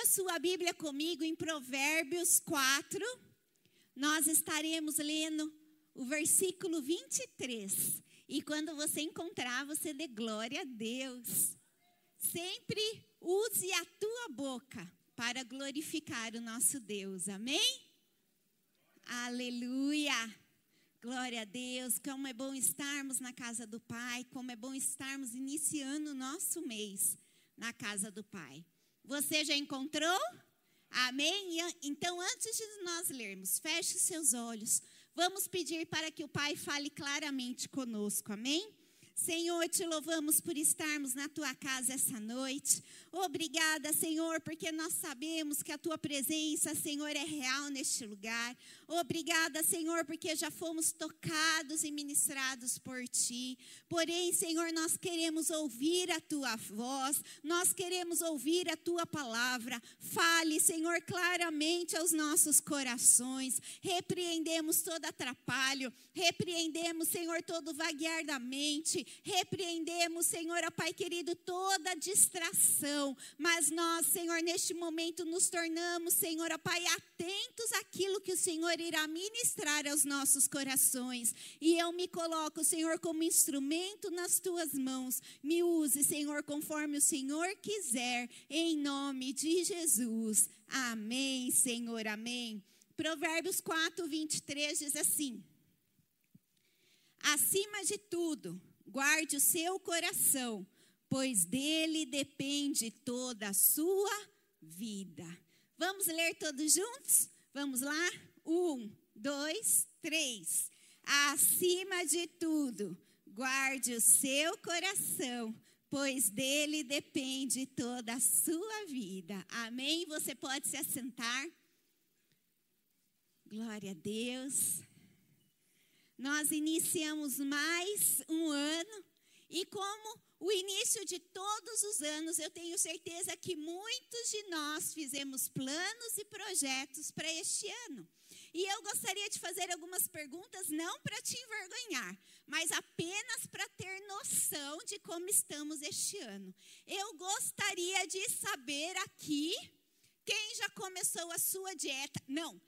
Abra sua Bíblia comigo em Provérbios 4. Nós estaremos lendo o versículo 23. E quando você encontrar, você dê glória a Deus. Sempre use a tua boca para glorificar o nosso Deus. Amém? Aleluia! Glória a Deus, como é bom estarmos na casa do Pai, como é bom estarmos iniciando o nosso mês na casa do Pai. Você já encontrou? Amém? Então, antes de nós lermos, feche seus olhos. Vamos pedir para que o Pai fale claramente conosco. Amém? Senhor, te louvamos por estarmos na tua casa essa noite. Obrigada, Senhor, porque nós sabemos que a tua presença, Senhor, é real neste lugar. Obrigada, Senhor, porque já fomos tocados e ministrados por ti. Porém, Senhor, nós queremos ouvir a tua voz, nós queremos ouvir a tua palavra. Fale, Senhor, claramente aos nossos corações. Repreendemos todo atrapalho, repreendemos, Senhor, todo vaguear da mente repreendemos, Senhor, ó Pai querido, toda distração, mas nós, Senhor, neste momento nos tornamos, Senhor, ó Pai, atentos àquilo que o Senhor irá ministrar aos nossos corações. E eu me coloco, Senhor, como instrumento nas tuas mãos. Me use, Senhor, conforme o Senhor quiser, em nome de Jesus. Amém, Senhor, amém. Provérbios 4, 23 diz assim: Acima de tudo, guarde o seu coração, pois dele depende toda a sua vida. Vamos ler todos juntos? Vamos lá? Um, dois, três. Acima de tudo, guarde o seu coração, pois dele depende toda a sua vida. Amém? Você pode se assentar. Glória a Deus. Nós iniciamos mais um ano e como o início de todos os anos, eu tenho certeza que muitos de nós fizemos planos e projetos para este ano. E eu gostaria de fazer algumas perguntas, não para te envergonhar, mas apenas para ter noção de como estamos este ano. Eu gostaria de saber aqui quem já começou a sua dieta. Não,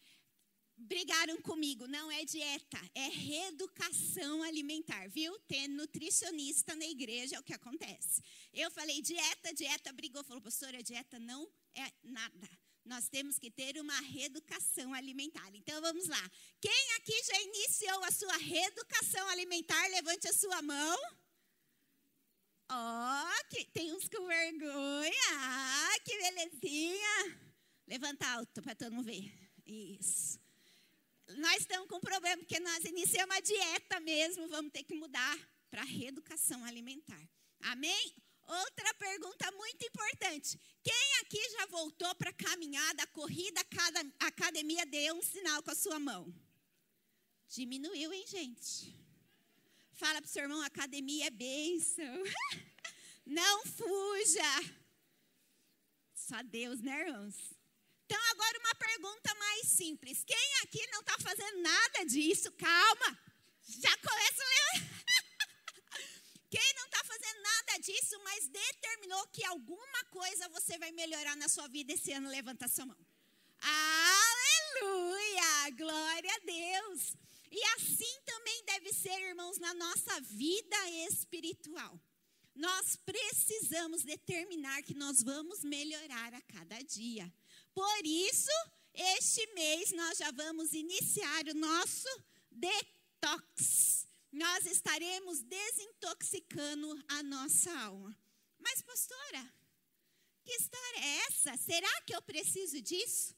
brigaram comigo, não é dieta, é reeducação alimentar, viu? Ter nutricionista na igreja é o que acontece. Eu falei dieta, dieta brigou, falou, pastora, dieta não é nada. Nós temos que ter uma reeducação alimentar. Então vamos lá. Quem aqui já iniciou a sua reeducação alimentar? Levante a sua mão. Ó, oh, tem uns com vergonha. Ah, que belezinha. Levanta alto para todo mundo ver. Isso nós estamos com um problema, porque nós iniciamos uma dieta mesmo, vamos ter que mudar para reeducação alimentar. Amém? Outra pergunta muito importante. Quem aqui já voltou para a caminhada, a corrida, a academia, deu um sinal com a sua mão? Diminuiu, hein, gente? Fala para o seu irmão, academia é bênção. Não fuja. Só Deus, né, irmãos? Então, agora uma pergunta mais simples. Quem aqui não está fazendo nada disso? Calma. Já começa a Quem não está fazendo nada disso, mas determinou que alguma coisa você vai melhorar na sua vida esse ano, levanta sua mão. Aleluia! Glória a Deus! E assim também deve ser, irmãos, na nossa vida espiritual. Nós precisamos determinar que nós vamos melhorar a cada dia. Por isso, este mês nós já vamos iniciar o nosso detox. Nós estaremos desintoxicando a nossa alma. Mas, pastora, que história é essa? Será que eu preciso disso?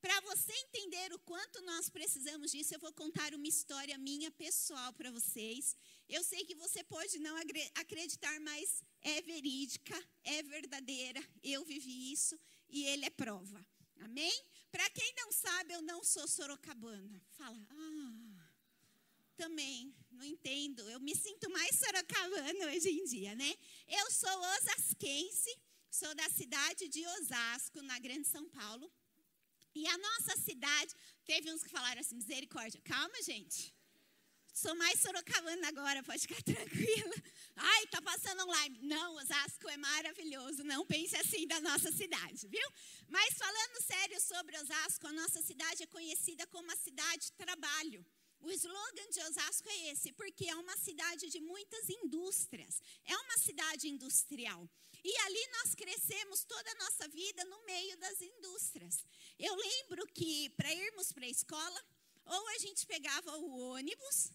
Para você entender o quanto nós precisamos disso, eu vou contar uma história minha pessoal para vocês. Eu sei que você pode não acreditar, mas é verídica, é verdadeira. Eu vivi isso e ele é prova. Amém? Para quem não sabe, eu não sou sorocabana. Fala, ah, também, não entendo. Eu me sinto mais sorocabana hoje em dia, né? Eu sou osasquense, sou da cidade de Osasco, na Grande São Paulo. E a nossa cidade, teve uns que falaram assim, misericórdia, calma, gente. Sou mais sorocabana agora, pode ficar tranquila. Ai, tá passando online. Não, Osasco é maravilhoso. Não pense assim da nossa cidade, viu? Mas falando sério sobre Osasco, a nossa cidade é conhecida como a cidade de trabalho. O slogan de Osasco é esse, porque é uma cidade de muitas indústrias, é uma cidade industrial. E ali nós crescemos toda a nossa vida no meio das indústrias. Eu lembro que para irmos para a escola, ou a gente pegava o ônibus,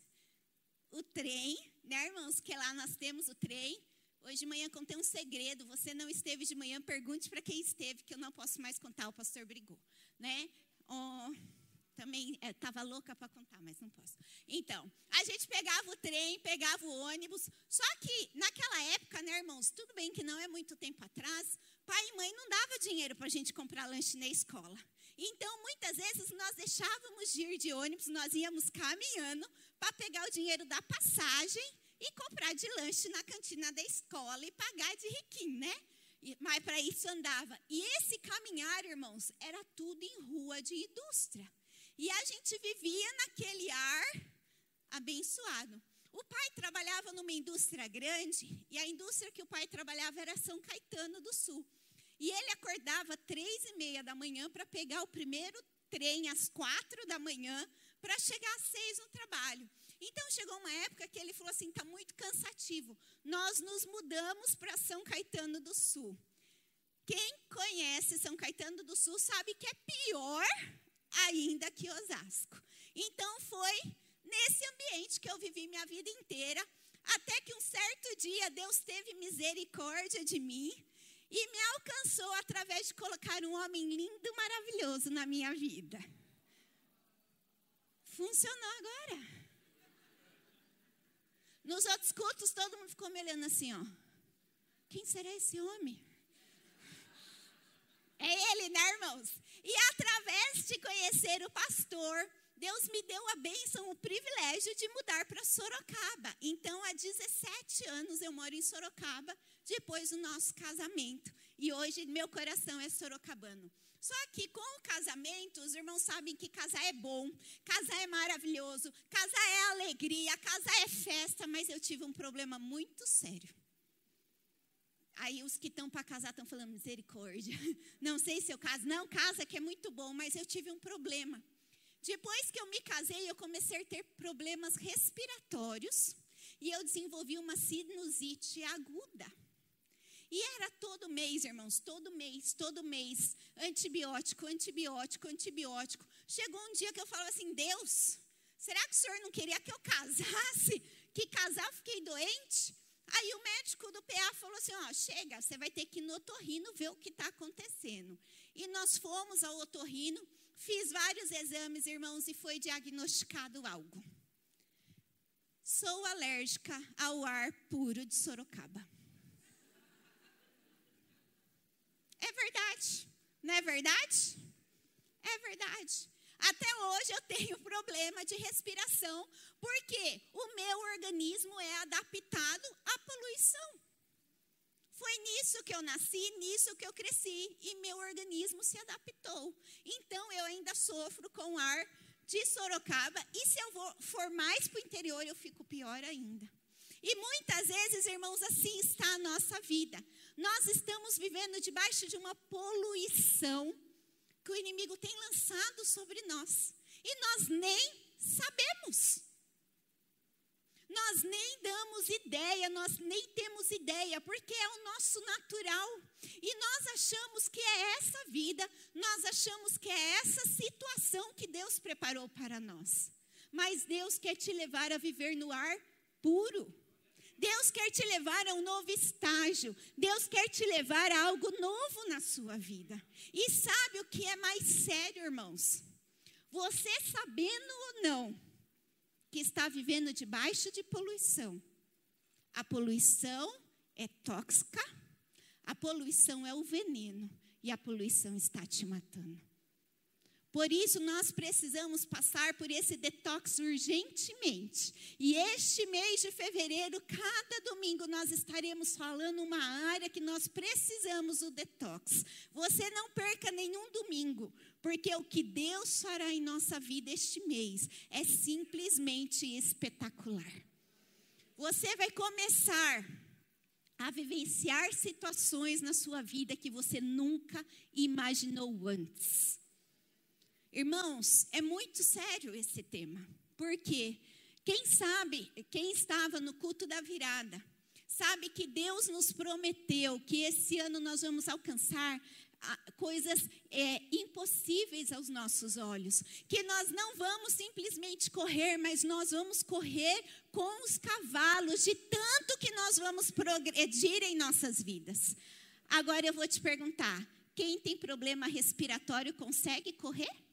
o trem, né, irmãos? Que lá nós temos o trem. Hoje de manhã contei um segredo. Você não esteve de manhã, pergunte para quem esteve, que eu não posso mais contar. O pastor brigou, né? Oh, também estava é, louca para contar, mas não posso. Então, a gente pegava o trem, pegava o ônibus. Só que naquela época, né, irmãos? Tudo bem que não é muito tempo atrás. Pai e mãe não dava dinheiro para a gente comprar lanche na escola. Então, muitas vezes nós deixávamos de ir de ônibus, nós íamos caminhando para pegar o dinheiro da passagem e comprar de lanche na cantina da escola e pagar de riquinho, né? Mas para isso andava. E esse caminhar, irmãos, era tudo em rua de indústria. E a gente vivia naquele ar abençoado. O pai trabalhava numa indústria grande e a indústria que o pai trabalhava era São Caetano do Sul. E ele acordava três e meia da manhã para pegar o primeiro trem às quatro da manhã para chegar às seis no trabalho. Então chegou uma época que ele falou assim: está muito cansativo. Nós nos mudamos para São Caetano do Sul. Quem conhece São Caetano do Sul sabe que é pior ainda que Osasco. Então foi nesse ambiente que eu vivi minha vida inteira, até que um certo dia Deus teve misericórdia de mim e me alcançou através de colocar um homem lindo, maravilhoso na minha vida. Funcionou agora. Nos outros cultos, todo mundo ficou me olhando assim, ó. Quem será esse homem? É ele, né, irmãos? E através de conhecer o pastor, Deus me deu a bênção, o privilégio de mudar para Sorocaba. Então, há 17 anos eu moro em Sorocaba, depois do nosso casamento. E hoje meu coração é sorocabano. Só que com o casamento, os irmãos sabem que casar é bom, casar é maravilhoso, casar é alegria, casar é festa, mas eu tive um problema muito sério. Aí os que estão para casar estão falando misericórdia. Não sei se eu caso. Não, casa que é muito bom, mas eu tive um problema. Depois que eu me casei, eu comecei a ter problemas respiratórios e eu desenvolvi uma sinusite aguda. E era todo mês, irmãos, todo mês, todo mês, antibiótico, antibiótico, antibiótico. Chegou um dia que eu falava assim: Deus, será que o senhor não queria que eu casasse? Que casar, fiquei doente? Aí o médico do PA falou assim: ó, chega, você vai ter que ir no otorrino ver o que está acontecendo. E nós fomos ao otorrino, fiz vários exames, irmãos, e foi diagnosticado algo. Sou alérgica ao ar puro de Sorocaba. É verdade, não é verdade? É verdade. Até hoje eu tenho problema de respiração, porque o meu organismo é adaptado à poluição. Foi nisso que eu nasci, nisso que eu cresci, e meu organismo se adaptou. Então eu ainda sofro com ar de Sorocaba, e se eu for mais para o interior, eu fico pior ainda. E muitas vezes, irmãos, assim está a nossa vida. Nós estamos vivendo debaixo de uma poluição que o inimigo tem lançado sobre nós. E nós nem sabemos. Nós nem damos ideia, nós nem temos ideia, porque é o nosso natural. E nós achamos que é essa vida, nós achamos que é essa situação que Deus preparou para nós. Mas Deus quer te levar a viver no ar puro. Deus quer te levar a um novo estágio. Deus quer te levar a algo novo na sua vida. E sabe o que é mais sério, irmãos? Você sabendo ou não que está vivendo debaixo de poluição. A poluição é tóxica, a poluição é o veneno e a poluição está te matando. Por isso, nós precisamos passar por esse detox urgentemente. E este mês de fevereiro, cada domingo, nós estaremos falando uma área que nós precisamos do detox. Você não perca nenhum domingo, porque o que Deus fará em nossa vida este mês é simplesmente espetacular. Você vai começar a vivenciar situações na sua vida que você nunca imaginou antes. Irmãos, é muito sério esse tema, porque quem sabe, quem estava no culto da virada, sabe que Deus nos prometeu que esse ano nós vamos alcançar coisas é, impossíveis aos nossos olhos, que nós não vamos simplesmente correr, mas nós vamos correr com os cavalos, de tanto que nós vamos progredir em nossas vidas. Agora eu vou te perguntar: quem tem problema respiratório consegue correr?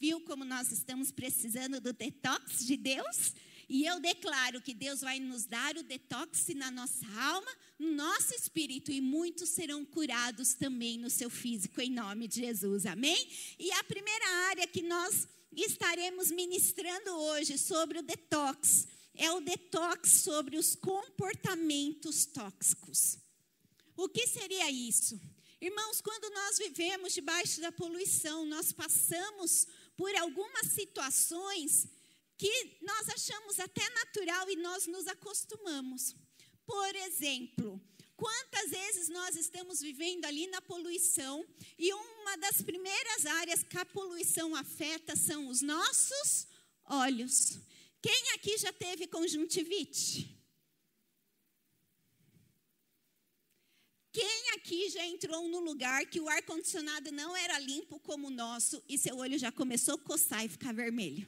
Viu como nós estamos precisando do detox de Deus? E eu declaro que Deus vai nos dar o detox na nossa alma, no nosso espírito, e muitos serão curados também no seu físico, em nome de Jesus. Amém? E a primeira área que nós estaremos ministrando hoje sobre o detox é o detox sobre os comportamentos tóxicos. O que seria isso? Irmãos, quando nós vivemos debaixo da poluição, nós passamos por algumas situações que nós achamos até natural e nós nos acostumamos. Por exemplo, quantas vezes nós estamos vivendo ali na poluição e uma das primeiras áreas que a poluição afeta são os nossos olhos. Quem aqui já teve conjuntivite? Quem aqui já entrou no lugar que o ar-condicionado não era limpo como o nosso e seu olho já começou a coçar e ficar vermelho?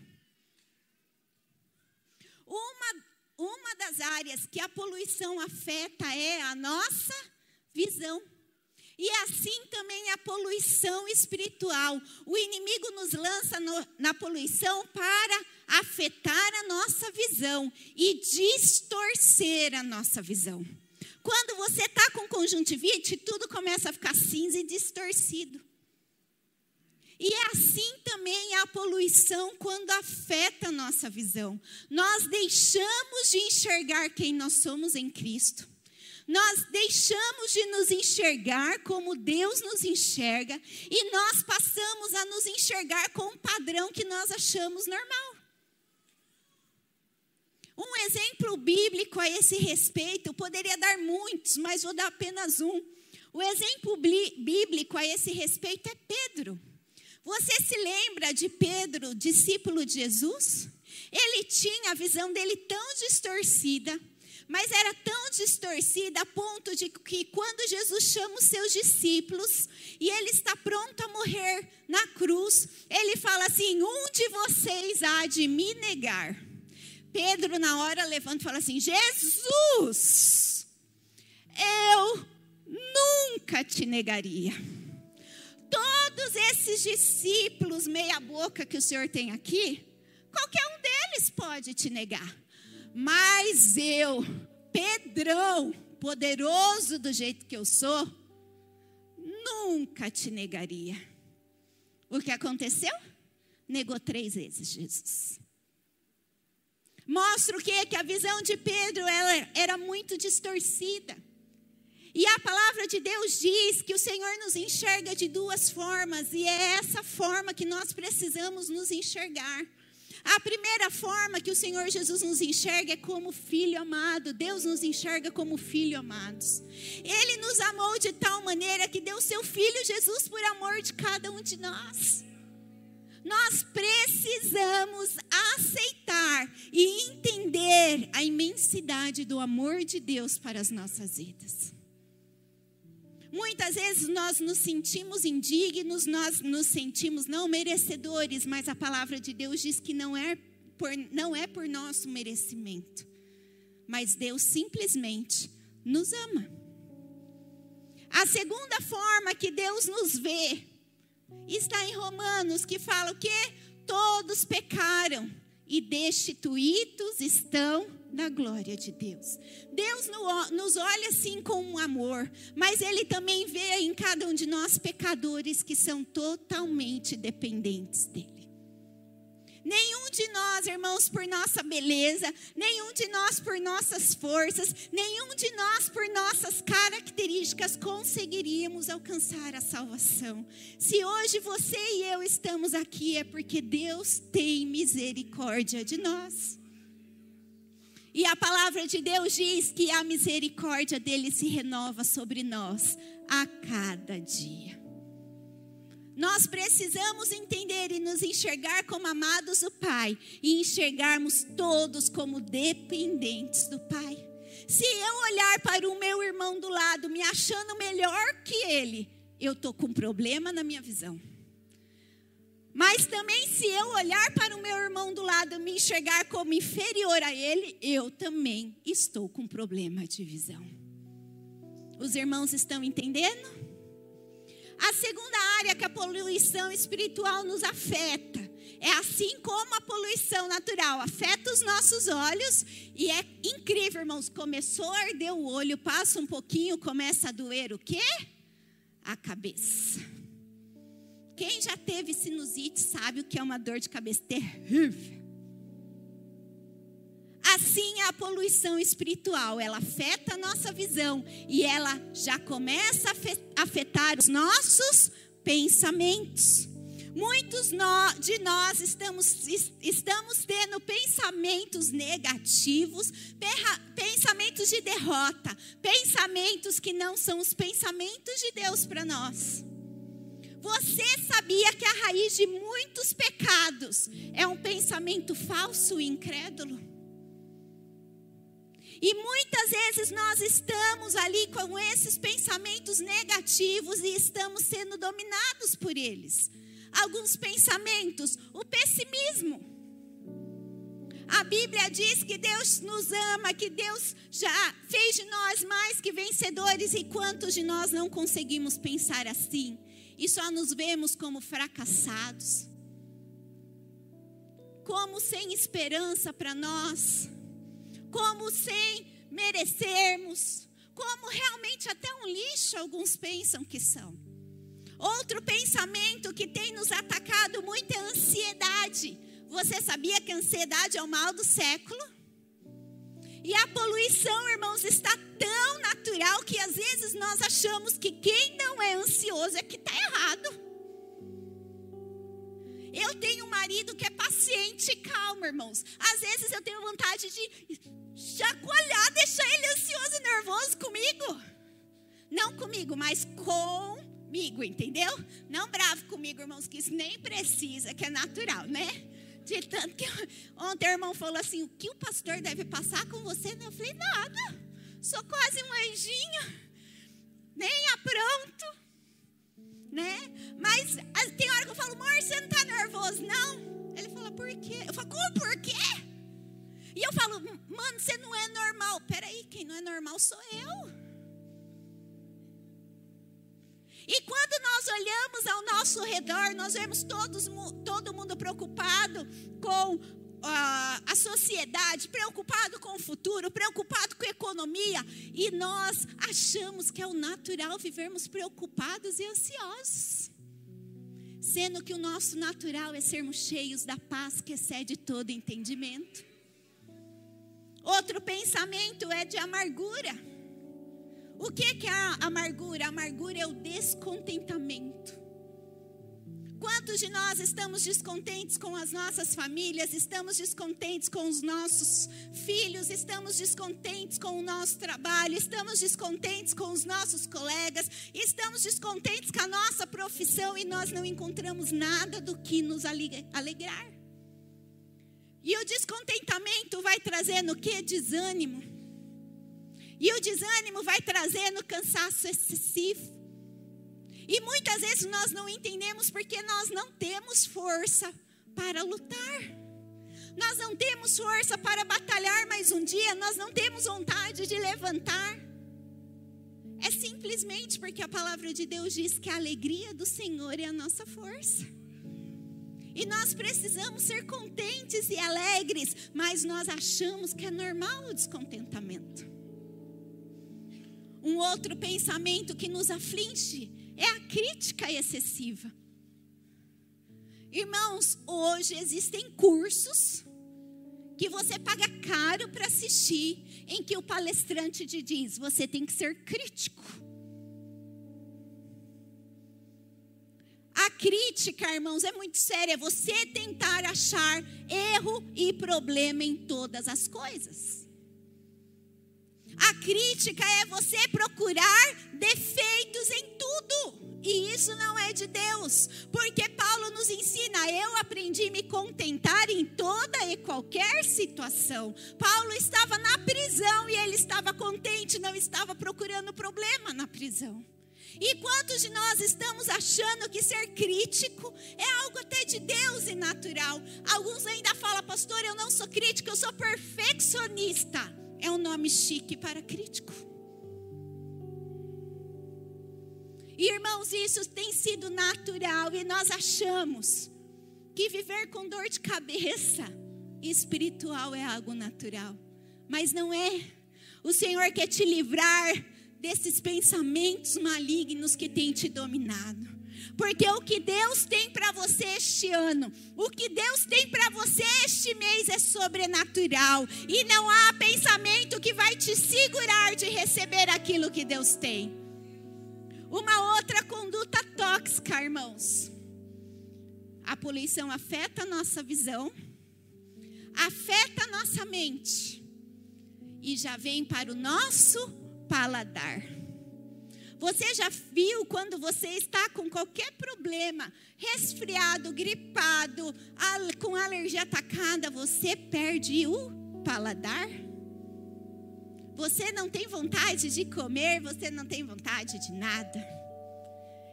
Uma, uma das áreas que a poluição afeta é a nossa visão. E assim também a poluição espiritual. O inimigo nos lança no, na poluição para afetar a nossa visão e distorcer a nossa visão. Quando você está com conjuntivite, tudo começa a ficar cinza e distorcido. E é assim também a poluição quando afeta a nossa visão. Nós deixamos de enxergar quem nós somos em Cristo. Nós deixamos de nos enxergar como Deus nos enxerga e nós passamos a nos enxergar com um padrão que nós achamos normal. Um exemplo bíblico a esse respeito, poderia dar muitos, mas vou dar apenas um. O exemplo bíblico a esse respeito é Pedro. Você se lembra de Pedro, discípulo de Jesus? Ele tinha a visão dele tão distorcida, mas era tão distorcida a ponto de que quando Jesus chama os seus discípulos e ele está pronto a morrer na cruz, ele fala assim: Um de vocês há de me negar. Pedro, na hora, levanta e fala assim: Jesus, eu nunca te negaria todos esses discípulos meia-boca que o Senhor tem aqui, qualquer um deles pode te negar. Mas eu, Pedrão, poderoso do jeito que eu sou, nunca te negaria. O que aconteceu? Negou três vezes Jesus. Mostra o quê? Que a visão de Pedro ela era muito distorcida. E a palavra de Deus diz que o Senhor nos enxerga de duas formas, e é essa forma que nós precisamos nos enxergar. A primeira forma que o Senhor Jesus nos enxerga é como filho amado. Deus nos enxerga como filho amados. Ele nos amou de tal maneira que deu seu filho Jesus por amor de cada um de nós. Nós precisamos aceitar e entender a imensidade do amor de Deus para as nossas vidas. Muitas vezes nós nos sentimos indignos, nós nos sentimos não merecedores, mas a palavra de Deus diz que não é por, não é por nosso merecimento, mas Deus simplesmente nos ama. A segunda forma que Deus nos vê está em Romanos, que fala o quê? Todos pecaram e destituídos estão da glória de Deus. Deus nos olha assim com um amor, mas Ele também vê em cada um de nós pecadores que são totalmente dependentes dEle. Nenhum de nós, irmãos, por nossa beleza, nenhum de nós por nossas forças, nenhum de nós por nossas características conseguiríamos alcançar a salvação. Se hoje você e eu estamos aqui, é porque Deus tem misericórdia de nós. E a palavra de Deus diz que a misericórdia dele se renova sobre nós a cada dia. Nós precisamos entender e nos enxergar como amados do Pai e enxergarmos todos como dependentes do Pai. Se eu olhar para o meu irmão do lado me achando melhor que ele, eu estou com problema na minha visão. Mas também, se eu olhar para o meu irmão do lado e me enxergar como inferior a ele, eu também estou com problema de visão. Os irmãos estão entendendo? A segunda área que a poluição espiritual nos afeta é assim como a poluição natural afeta os nossos olhos e é incrível, irmãos, começou a arder o olho, passa um pouquinho, começa a doer o quê? A cabeça. Quem já teve sinusite sabe o que é uma dor de cabeça terrível. Assim é a poluição espiritual, ela afeta a nossa visão e ela já começa a afetar os nossos pensamentos. Muitos de nós estamos, estamos tendo pensamentos negativos, pensamentos de derrota, pensamentos que não são os pensamentos de Deus para nós. Você sabia que a raiz de muitos pecados é um pensamento falso e incrédulo? E muitas vezes nós estamos ali com esses pensamentos negativos e estamos sendo dominados por eles. Alguns pensamentos, o pessimismo. A Bíblia diz que Deus nos ama, que Deus já fez de nós mais que vencedores, e quantos de nós não conseguimos pensar assim? E só nos vemos como fracassados, como sem esperança para nós como sem merecermos, como realmente até um lixo alguns pensam que são. Outro pensamento que tem nos atacado muito é a ansiedade. Você sabia que a ansiedade é o mal do século? E a poluição, irmãos, está tão natural que às vezes nós achamos que quem não é ansioso é que está errado. Eu tenho um marido que é paciente e calmo, irmãos. Às vezes eu tenho vontade de chacoalhar, deixar ele ansioso e nervoso comigo. Não comigo, mas comigo, entendeu? Não bravo comigo, irmãos, que isso nem precisa, que é natural, né? De tanto que ontem o irmão falou assim: o que o pastor deve passar com você? Eu falei: nada, sou quase um anjinho, nem apronto, né? Mas tem hora que eu falo: amor, você não está nervoso, não? Ele fala: por quê? Eu falo: como por quê? E eu falo, mano, você não é normal. Peraí, quem não é normal sou eu. E quando nós olhamos ao nosso redor, nós vemos todos, todo mundo preocupado com uh, a sociedade, preocupado com o futuro, preocupado com a economia. E nós achamos que é o natural vivermos preocupados e ansiosos. Sendo que o nosso natural é sermos cheios da paz que excede todo entendimento. Outro pensamento é de amargura. O que é a amargura? A amargura é o descontentamento. Quantos de nós estamos descontentes com as nossas famílias, estamos descontentes com os nossos filhos, estamos descontentes com o nosso trabalho, estamos descontentes com os nossos colegas, estamos descontentes com a nossa profissão e nós não encontramos nada do que nos alegrar. E o descontentamento vai trazendo o que? Desânimo. E o desânimo vai trazendo cansaço excessivo. E muitas vezes nós não entendemos porque nós não temos força para lutar. Nós não temos força para batalhar mais um dia, nós não temos vontade de levantar. É simplesmente porque a palavra de Deus diz que a alegria do Senhor é a nossa força. E nós precisamos ser contentes e alegres, mas nós achamos que é normal o descontentamento. Um outro pensamento que nos aflige é a crítica excessiva. Irmãos, hoje existem cursos que você paga caro para assistir, em que o palestrante te diz: você tem que ser crítico. A crítica, irmãos, é muito séria. É você tentar achar erro e problema em todas as coisas. A crítica é você procurar defeitos em tudo. E isso não é de Deus, porque Paulo nos ensina: eu aprendi a me contentar em toda e qualquer situação. Paulo estava na prisão e ele estava contente, não estava procurando problema na prisão. E quantos de nós estamos achando que ser crítico é algo até de Deus e natural? Alguns ainda falam, pastor, eu não sou crítico, eu sou perfeccionista. É um nome chique para crítico. Irmãos, isso tem sido natural e nós achamos que viver com dor de cabeça espiritual é algo natural, mas não é. O Senhor quer te livrar desses pensamentos malignos que têm te dominado. Porque o que Deus tem para você este ano, o que Deus tem para você este mês é sobrenatural. E não há pensamento que vai te segurar de receber aquilo que Deus tem. Uma outra conduta tóxica, irmãos. A poluição afeta a nossa visão, afeta a nossa mente e já vem para o nosso paladar. Você já viu quando você está com qualquer problema, resfriado, gripado, com alergia atacada, você perde o paladar? Você não tem vontade de comer, você não tem vontade de nada.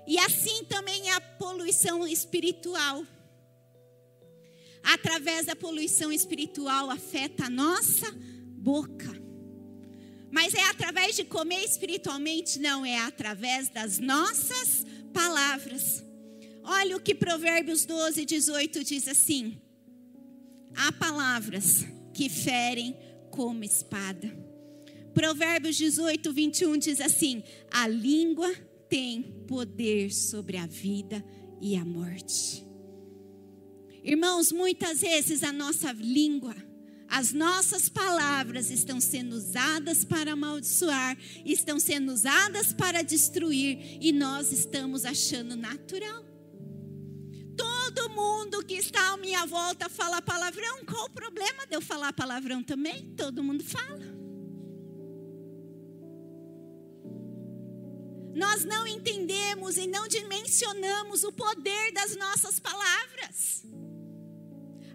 E assim também é a poluição espiritual. Através da poluição espiritual afeta a nossa boca. Mas é através de comer espiritualmente? Não, é através das nossas palavras. Olha o que Provérbios 12, 18 diz assim: Há palavras que ferem como espada. Provérbios 18, 21 diz assim: A língua tem poder sobre a vida e a morte. Irmãos, muitas vezes a nossa língua as nossas palavras estão sendo usadas para amaldiçoar, estão sendo usadas para destruir, e nós estamos achando natural. Todo mundo que está à minha volta fala palavrão. Qual o problema de eu falar palavrão também? Todo mundo fala. Nós não entendemos e não dimensionamos o poder das nossas palavras.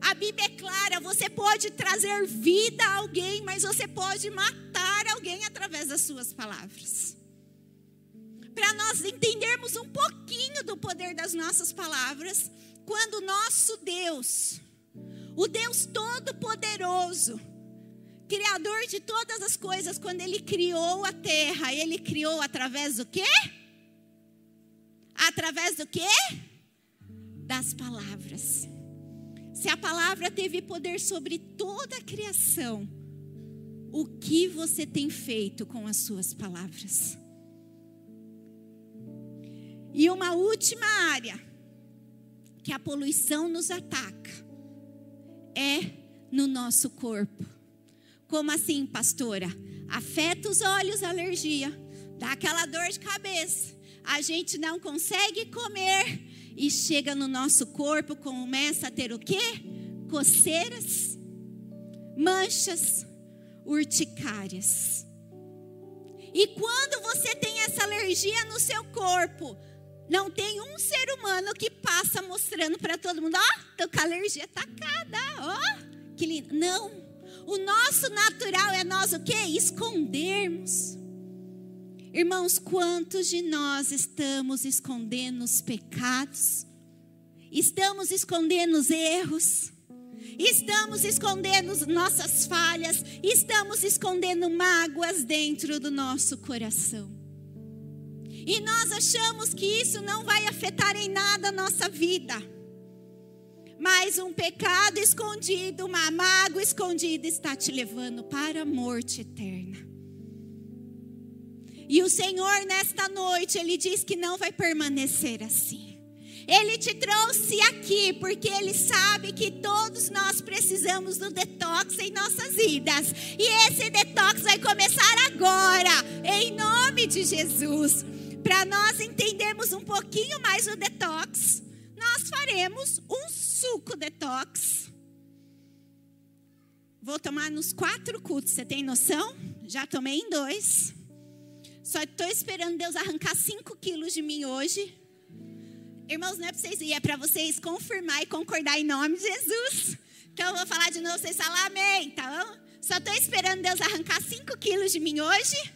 A Bíblia é clara: você pode trazer vida a alguém, mas você pode matar alguém através das suas palavras. Para nós entendermos um pouquinho do poder das nossas palavras, quando nosso Deus, o Deus Todo-Poderoso, Criador de todas as coisas, quando Ele criou a terra, Ele criou através do quê? Através do quê? Das palavras. Se a palavra teve poder sobre toda a criação, o que você tem feito com as suas palavras? E uma última área que a poluição nos ataca é no nosso corpo. Como assim, pastora? Afeta os olhos, alergia, dá aquela dor de cabeça. A gente não consegue comer e chega no nosso corpo, começa a ter o quê? Coceiras, manchas, urticárias. E quando você tem essa alergia no seu corpo, não tem um ser humano que passa mostrando para todo mundo: ó, oh, tô com a alergia atacada, ó, oh, que lindo. Não. O nosso natural é nós o quê? Escondermos. Irmãos, quantos de nós estamos escondendo os pecados? Estamos escondendo os erros? Estamos escondendo nossas falhas? Estamos escondendo mágoas dentro do nosso coração? E nós achamos que isso não vai afetar em nada a nossa vida. Mas um pecado escondido, uma mágoa escondida está te levando para a morte eterna. E o Senhor, nesta noite, Ele diz que não vai permanecer assim. Ele te trouxe aqui porque ele sabe que todos nós precisamos do detox em nossas vidas. E esse detox vai começar agora, em nome de Jesus. Para nós entendermos um pouquinho mais o detox, nós faremos um suco detox. Vou tomar nos quatro cultos, você tem noção? Já tomei em dois. Só estou esperando Deus arrancar cinco quilos de mim hoje. Irmãos, não é para vocês ir, é para vocês confirmar e concordar em nome de Jesus. Então eu vou falar de novo, vocês falam amém, tá bom? Só estou esperando Deus arrancar 5 quilos de mim hoje.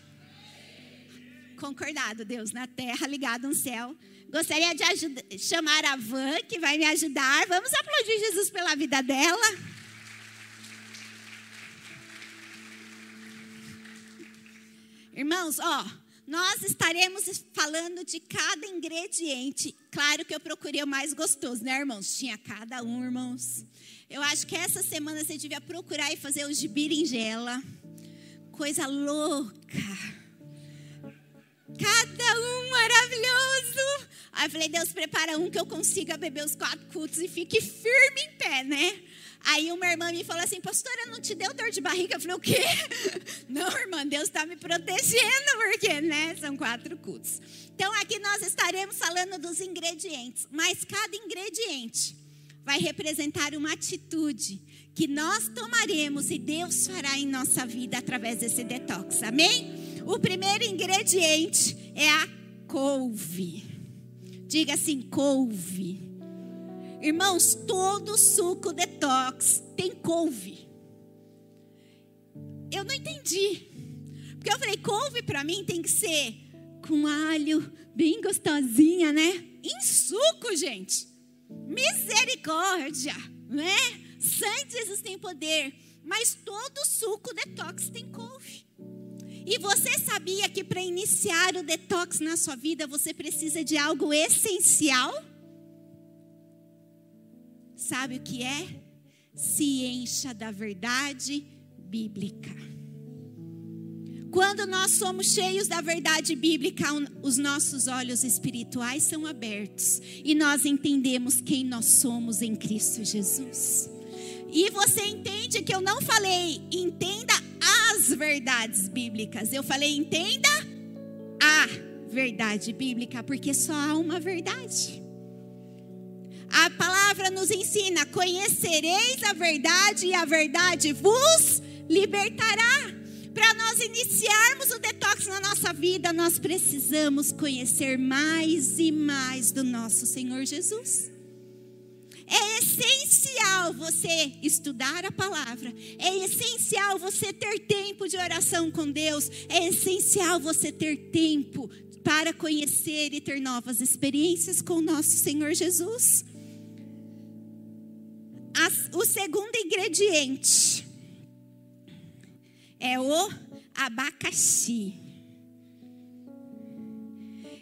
Concordado, Deus, na terra, ligado no céu. Gostaria de ajudar, chamar a Van, que vai me ajudar. Vamos aplaudir Jesus pela vida dela. Irmãos, ó, nós estaremos falando de cada ingrediente. Claro que eu procurei o mais gostoso, né, irmãos? Tinha cada um, irmãos. Eu acho que essa semana você devia procurar e fazer os de berinjela. Coisa louca. Cada um maravilhoso. Aí eu falei, Deus, prepara um que eu consiga beber os quatro cultos e fique firme em pé, né? Aí uma irmã me falou assim, pastora, não te deu dor de barriga? Eu falei, o quê? Não, irmã, Deus está me protegendo, porque, né, são quatro cultos. Então, aqui nós estaremos falando dos ingredientes, mas cada ingrediente vai representar uma atitude que nós tomaremos e Deus fará em nossa vida através desse detox, amém? O primeiro ingrediente é a couve. Diga assim, couve. Irmãos, todo suco detox tem couve. Eu não entendi. Porque eu falei, couve para mim tem que ser com alho, bem gostosinha, né? Em suco, gente. Misericórdia, né? De Jesus tem poder, mas todo suco detox tem couve. E você sabia que para iniciar o detox na sua vida você precisa de algo essencial? Sabe o que é? Se encha da verdade bíblica. Quando nós somos cheios da verdade bíblica, os nossos olhos espirituais são abertos e nós entendemos quem nós somos em Cristo Jesus. E você entende que eu não falei entenda as verdades bíblicas, eu falei entenda a verdade bíblica, porque só há uma verdade. A palavra nos ensina: conhecereis a verdade e a verdade vos libertará. Para nós iniciarmos o detox na nossa vida, nós precisamos conhecer mais e mais do nosso Senhor Jesus. É essencial você estudar a palavra. É essencial você ter tempo de oração com Deus. É essencial você ter tempo para conhecer e ter novas experiências com o nosso Senhor Jesus. O segundo ingrediente é o abacaxi.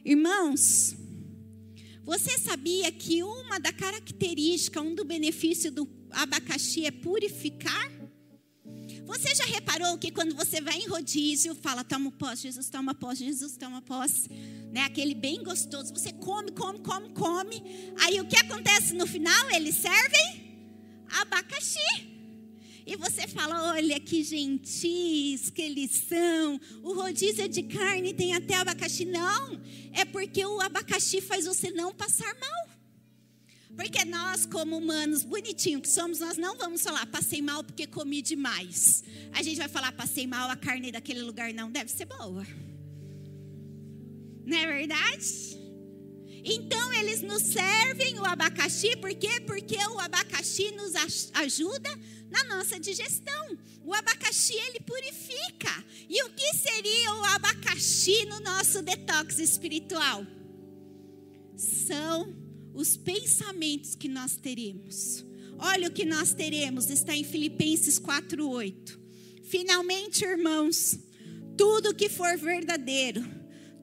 Irmãos, você sabia que uma da característica, um do benefício do abacaxi é purificar? Você já reparou que quando você vai em rodízio, fala, toma posse, Jesus toma posse, Jesus toma posse, né? Aquele bem gostoso, você come, come, come, come. Aí o que acontece no final? Eles servem abacaxi. E você fala: olha que gentis que eles são. O rodízio é de carne tem até abacaxi. Não, é porque o abacaxi faz você não passar mal. Porque nós, como humanos bonitinhos que somos, nós não vamos falar, passei mal porque comi demais. A gente vai falar, passei mal, a carne daquele lugar não deve ser boa. Não é verdade? Então eles nos servem o abacaxi, por quê? Porque o abacaxi nos ajuda na nossa digestão. O abacaxi ele purifica. E o que seria o abacaxi no nosso detox espiritual? São os pensamentos que nós teremos. Olha o que nós teremos, está em Filipenses 4:8. Finalmente, irmãos, tudo que for verdadeiro,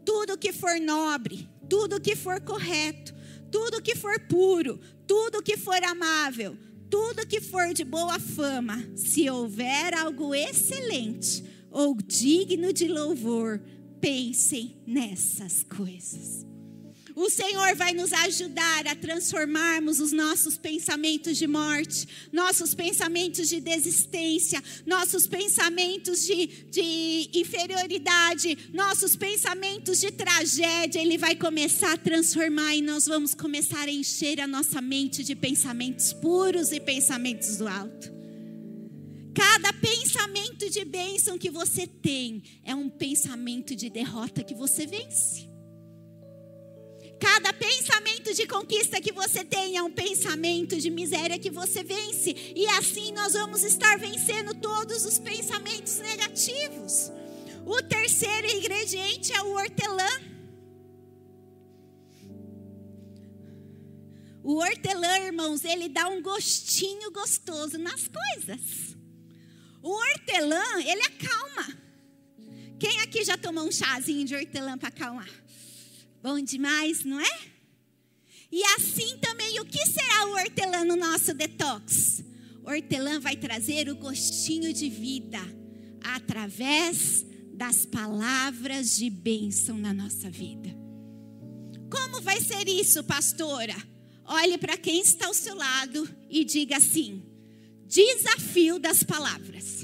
tudo que for nobre, tudo que for correto, tudo que for puro, tudo que for amável, tudo que for de boa fama, se houver algo excelente ou digno de louvor, pensem nessas coisas. O Senhor vai nos ajudar a transformarmos os nossos pensamentos de morte, nossos pensamentos de desistência, nossos pensamentos de, de inferioridade, nossos pensamentos de tragédia. Ele vai começar a transformar e nós vamos começar a encher a nossa mente de pensamentos puros e pensamentos do alto. Cada pensamento de bênção que você tem é um pensamento de derrota que você vence. Cada pensamento de conquista que você tem é um pensamento de miséria que você vence. E assim nós vamos estar vencendo todos os pensamentos negativos. O terceiro ingrediente é o hortelã. O hortelã, irmãos, ele dá um gostinho gostoso nas coisas. O hortelã, ele acalma. Quem aqui já tomou um chazinho de hortelã para acalmar? Bom demais, não é? E assim também, o que será o hortelã no nosso detox? O hortelã vai trazer o gostinho de vida através das palavras de bênção na nossa vida. Como vai ser isso, pastora? Olhe para quem está ao seu lado e diga assim: desafio das palavras.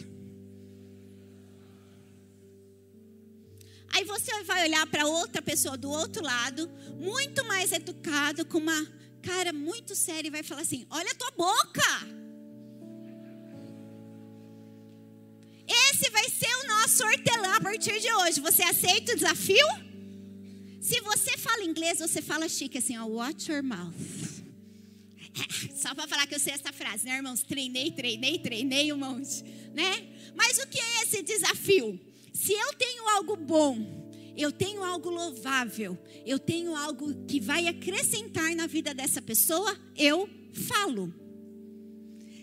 Aí você vai olhar para outra pessoa do outro lado, muito mais educado, com uma cara muito séria, e vai falar assim: Olha a tua boca. Esse vai ser o nosso hortelã a partir de hoje. Você aceita o desafio? Se você fala inglês, você fala chique assim, ó, watch your mouth. Só para falar que eu sei essa frase, né, irmãos? Treinei, treinei, treinei um monte, né? Mas o que é esse desafio? Se eu tenho algo bom, eu tenho algo louvável, eu tenho algo que vai acrescentar na vida dessa pessoa, eu falo.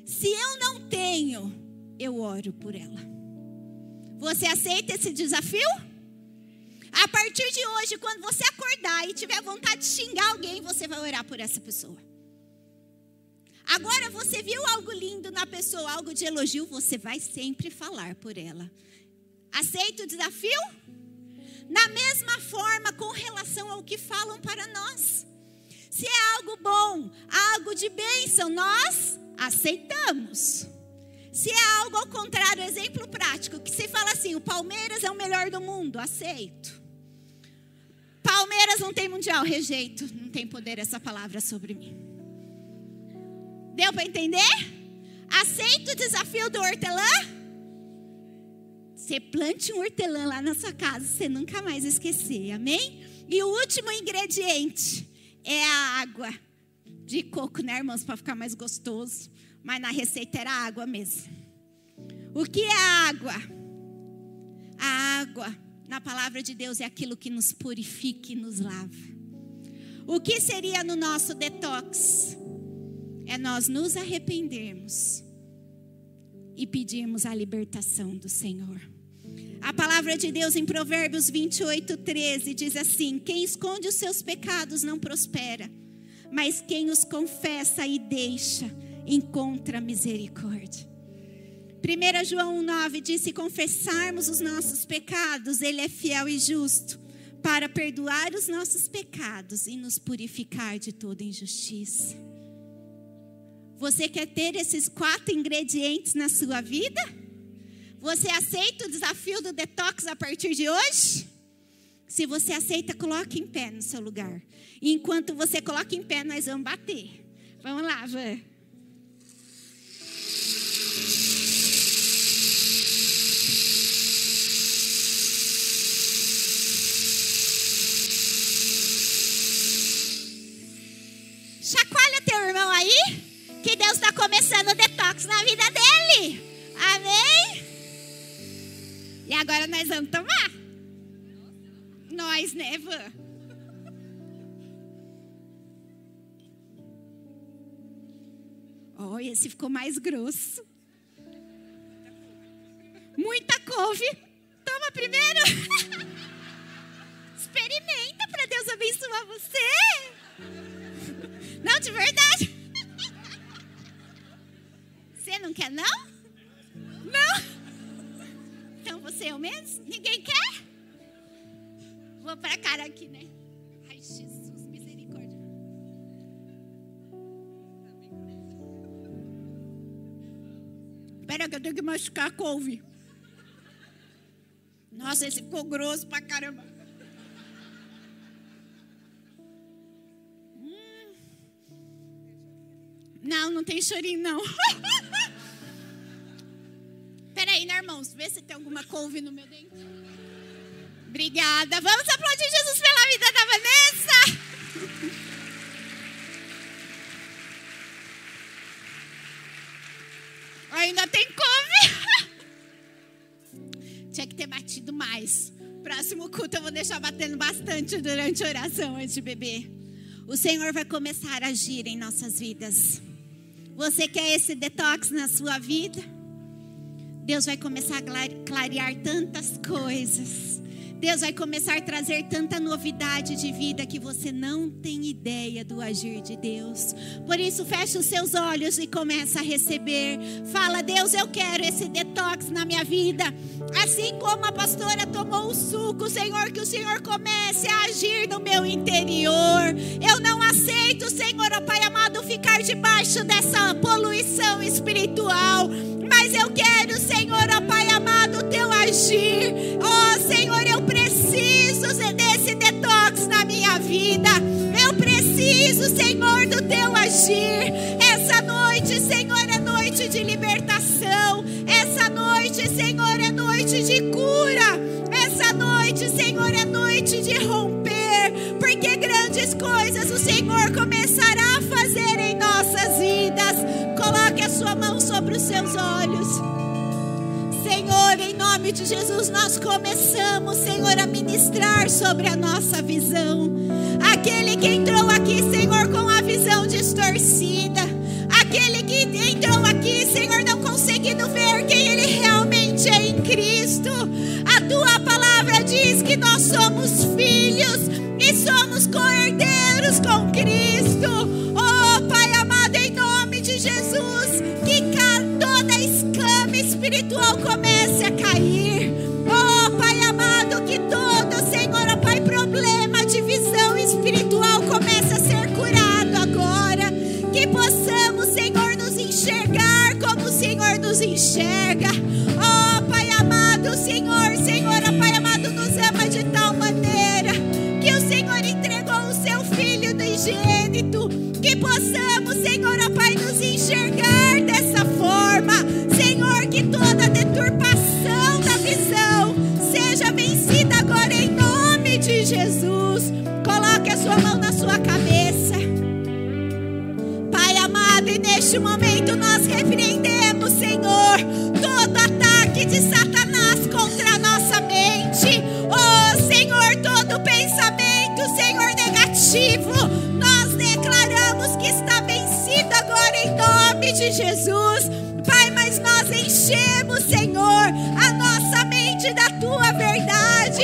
Se eu não tenho, eu oro por ela. Você aceita esse desafio? A partir de hoje, quando você acordar e tiver vontade de xingar alguém, você vai orar por essa pessoa. Agora você viu algo lindo na pessoa, algo de elogio, você vai sempre falar por ela. Aceita o desafio? Na mesma forma, com relação ao que falam para nós. Se é algo bom, algo de bênção, nós aceitamos. Se é algo ao contrário, exemplo prático, que se fala assim, o Palmeiras é o melhor do mundo, aceito. Palmeiras não tem mundial, rejeito, não tem poder essa palavra sobre mim. Deu para entender? Aceito o desafio do hortelã? Você plante um hortelã lá na sua casa, você nunca mais esquecer, amém? E o último ingrediente é a água de coco, né, irmãos, para ficar mais gostoso. Mas na receita era água mesmo. O que é a água? A água, na palavra de Deus, é aquilo que nos purifica e nos lava. O que seria no nosso detox? É nós nos arrependermos e pedirmos a libertação do Senhor. A palavra de Deus em Provérbios 28, 13 diz assim: Quem esconde os seus pecados não prospera, mas quem os confessa e deixa encontra misericórdia. 1 João 9 diz: Se confessarmos os nossos pecados, Ele é fiel e justo para perdoar os nossos pecados e nos purificar de toda injustiça. Você quer ter esses quatro ingredientes na sua vida? Você aceita o desafio do detox a partir de hoje? Se você aceita, coloque em pé no seu lugar. E enquanto você coloca em pé, nós vamos bater. Vamos lá, Van. Chacoalha teu irmão aí, que Deus está começando o detox na vida dele. Amém? E agora nós vamos tomar. Nós, né, Van? Oh, esse ficou mais grosso. Muita couve. Toma primeiro. Experimenta para Deus abençoar você. Não, de verdade. Você não quer, não? Não? então você é o mesmo? Ninguém quer? Vou pra cara aqui, né? Ai, Jesus, misericórdia. Espera que eu tenho que machucar a couve. Nossa, esse ficou grosso pra caramba. Hum. Não, não tem chorinho, não. Né, irmãos? Vê se tem alguma couve no meu dente. Obrigada. Vamos aplaudir Jesus pela vida da Vanessa. Ainda tem couve. Tinha que ter batido mais. Próximo culto eu vou deixar batendo bastante durante a oração antes de beber. O Senhor vai começar a agir em nossas vidas. Você quer esse detox na sua vida? Deus vai começar a clarear tantas coisas. Deus vai começar a trazer tanta novidade de vida que você não tem ideia do agir de Deus. Por isso, feche os seus olhos e começa a receber. Fala, Deus, eu quero esse detox na minha vida. Assim como a pastora tomou o suco, Senhor, que o Senhor comece a agir no meu interior. Eu não aceito, Senhor, ó Pai amado, ficar debaixo dessa poluição espiritual. Mas eu quero, Senhor, ó Pai amado, o teu agir. Ó Senhor, eu preciso desse detox na minha vida. Eu preciso, Senhor, do teu agir. Nome de Jesus, nós começamos, Senhor, a ministrar sobre a nossa visão. Aquele que entrou aqui, Senhor, com a visão distorcida. Aquele que entrou aqui, Senhor, não conseguindo ver quem ele realmente é em Cristo. A tua palavra diz que nós somos filhos e somos co-herdeiros com Cristo. Unigênito. Que possamos, Jesus. Pai, mas nós enchemos, Senhor, a nossa mente da tua verdade,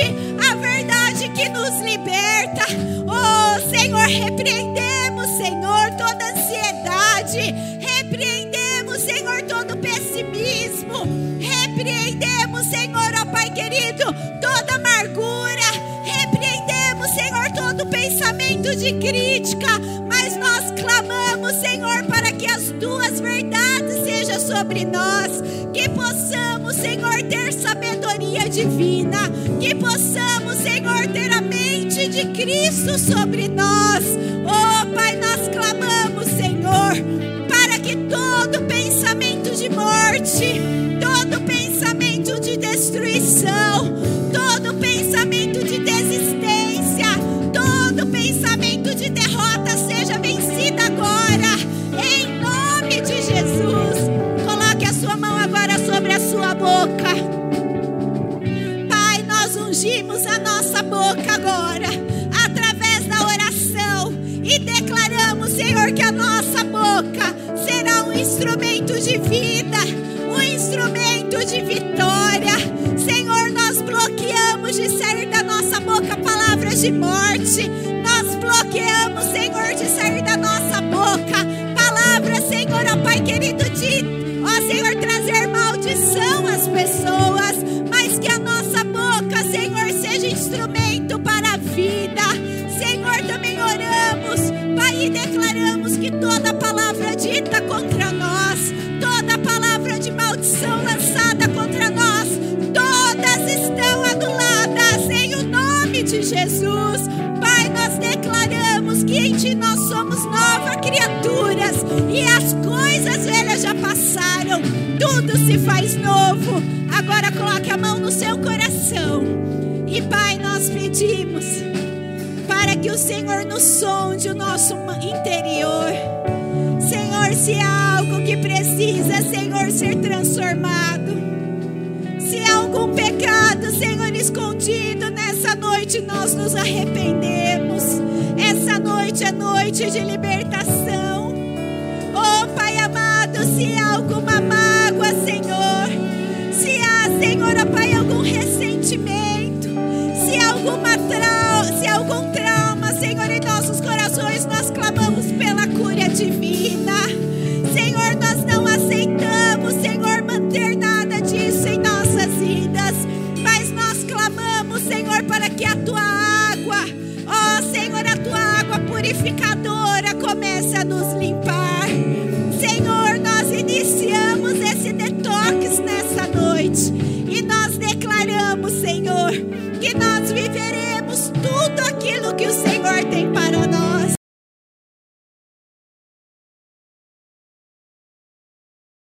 a verdade que nos liberta. Oh, Senhor, repreendemos, Senhor, toda ansiedade, repreendemos, Senhor, todo pessimismo, repreendemos, Senhor, ó Pai querido, toda amargura, repreendemos, Senhor, todo pensamento de crítica, sobre nós, que possamos, Senhor, ter sabedoria divina, que possamos, Senhor, ter a mente de Cristo sobre passaram, tudo se faz novo. Agora coloque a mão no seu coração e Pai, nós pedimos para que o Senhor nos sonde o nosso interior. Senhor, se há algo que precisa, Senhor, ser transformado. Se há algum pecado, Senhor, escondido nessa noite, nós nos arrependemos. Essa noite é noite de libertação se há alguma mágoa, Senhor, se há, Senhor, ó Pai, algum ressentimento, se há alguma trava